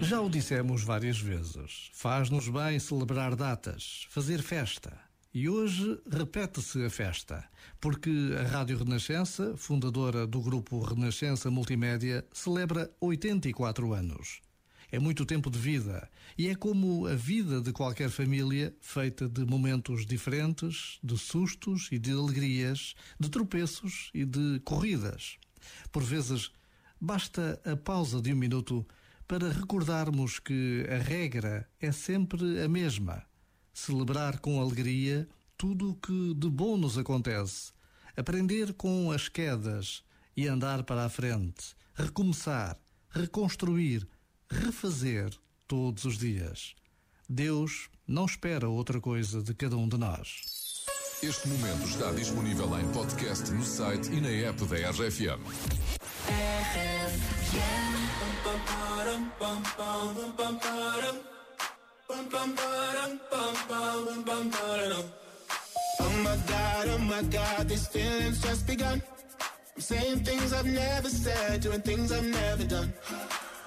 Já o dissemos várias vezes. Faz-nos bem celebrar datas, fazer festa. E hoje repete-se a festa, porque a Rádio Renascença, fundadora do grupo Renascença Multimédia, celebra 84 anos. É muito tempo de vida. E é como a vida de qualquer família, feita de momentos diferentes, de sustos e de alegrias, de tropeços e de corridas. Por vezes, basta a pausa de um minuto para recordarmos que a regra é sempre a mesma: celebrar com alegria tudo o que de bom nos acontece, aprender com as quedas e andar para a frente, recomeçar, reconstruir refazer todos os dias. Deus não espera outra coisa de cada um de nós. Este momento está disponível em podcast no site e na app da RFM. Oh my god, oh my god, these feelings just begun. I'm saying things I've never said, doing things I've never done.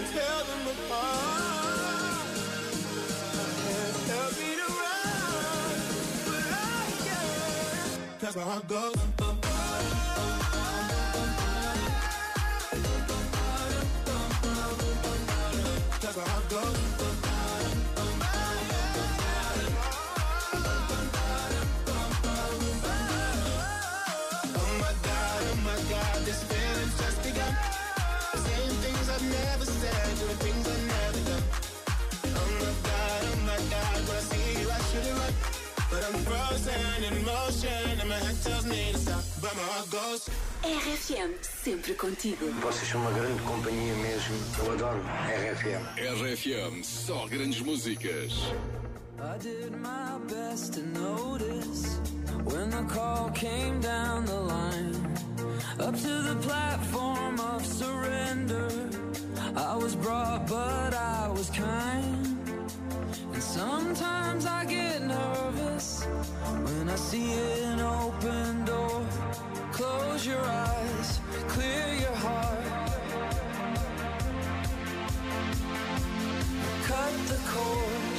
can't tell them apart. Can't help me to run, but I can. That's where I go. RFM, sempre contigo. Vocês são uma grande companhia mesmo. Eu adoro RFM. RFM, só grandes músicas. I did my best to notice when the call came down the line. Up to the platform of surrender. I was brought, but I was kind. I see an open door. Close your eyes, clear your heart. Cut the cord,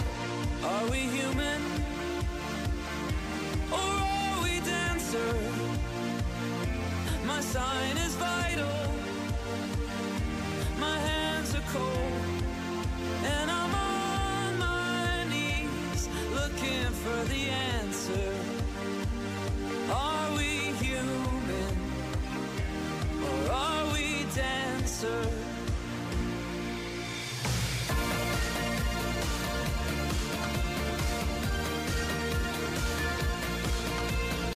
are we human? Or are we dancer? My sign is vital. My hands are cold. And I'm on my knees Looking for the answer. answer.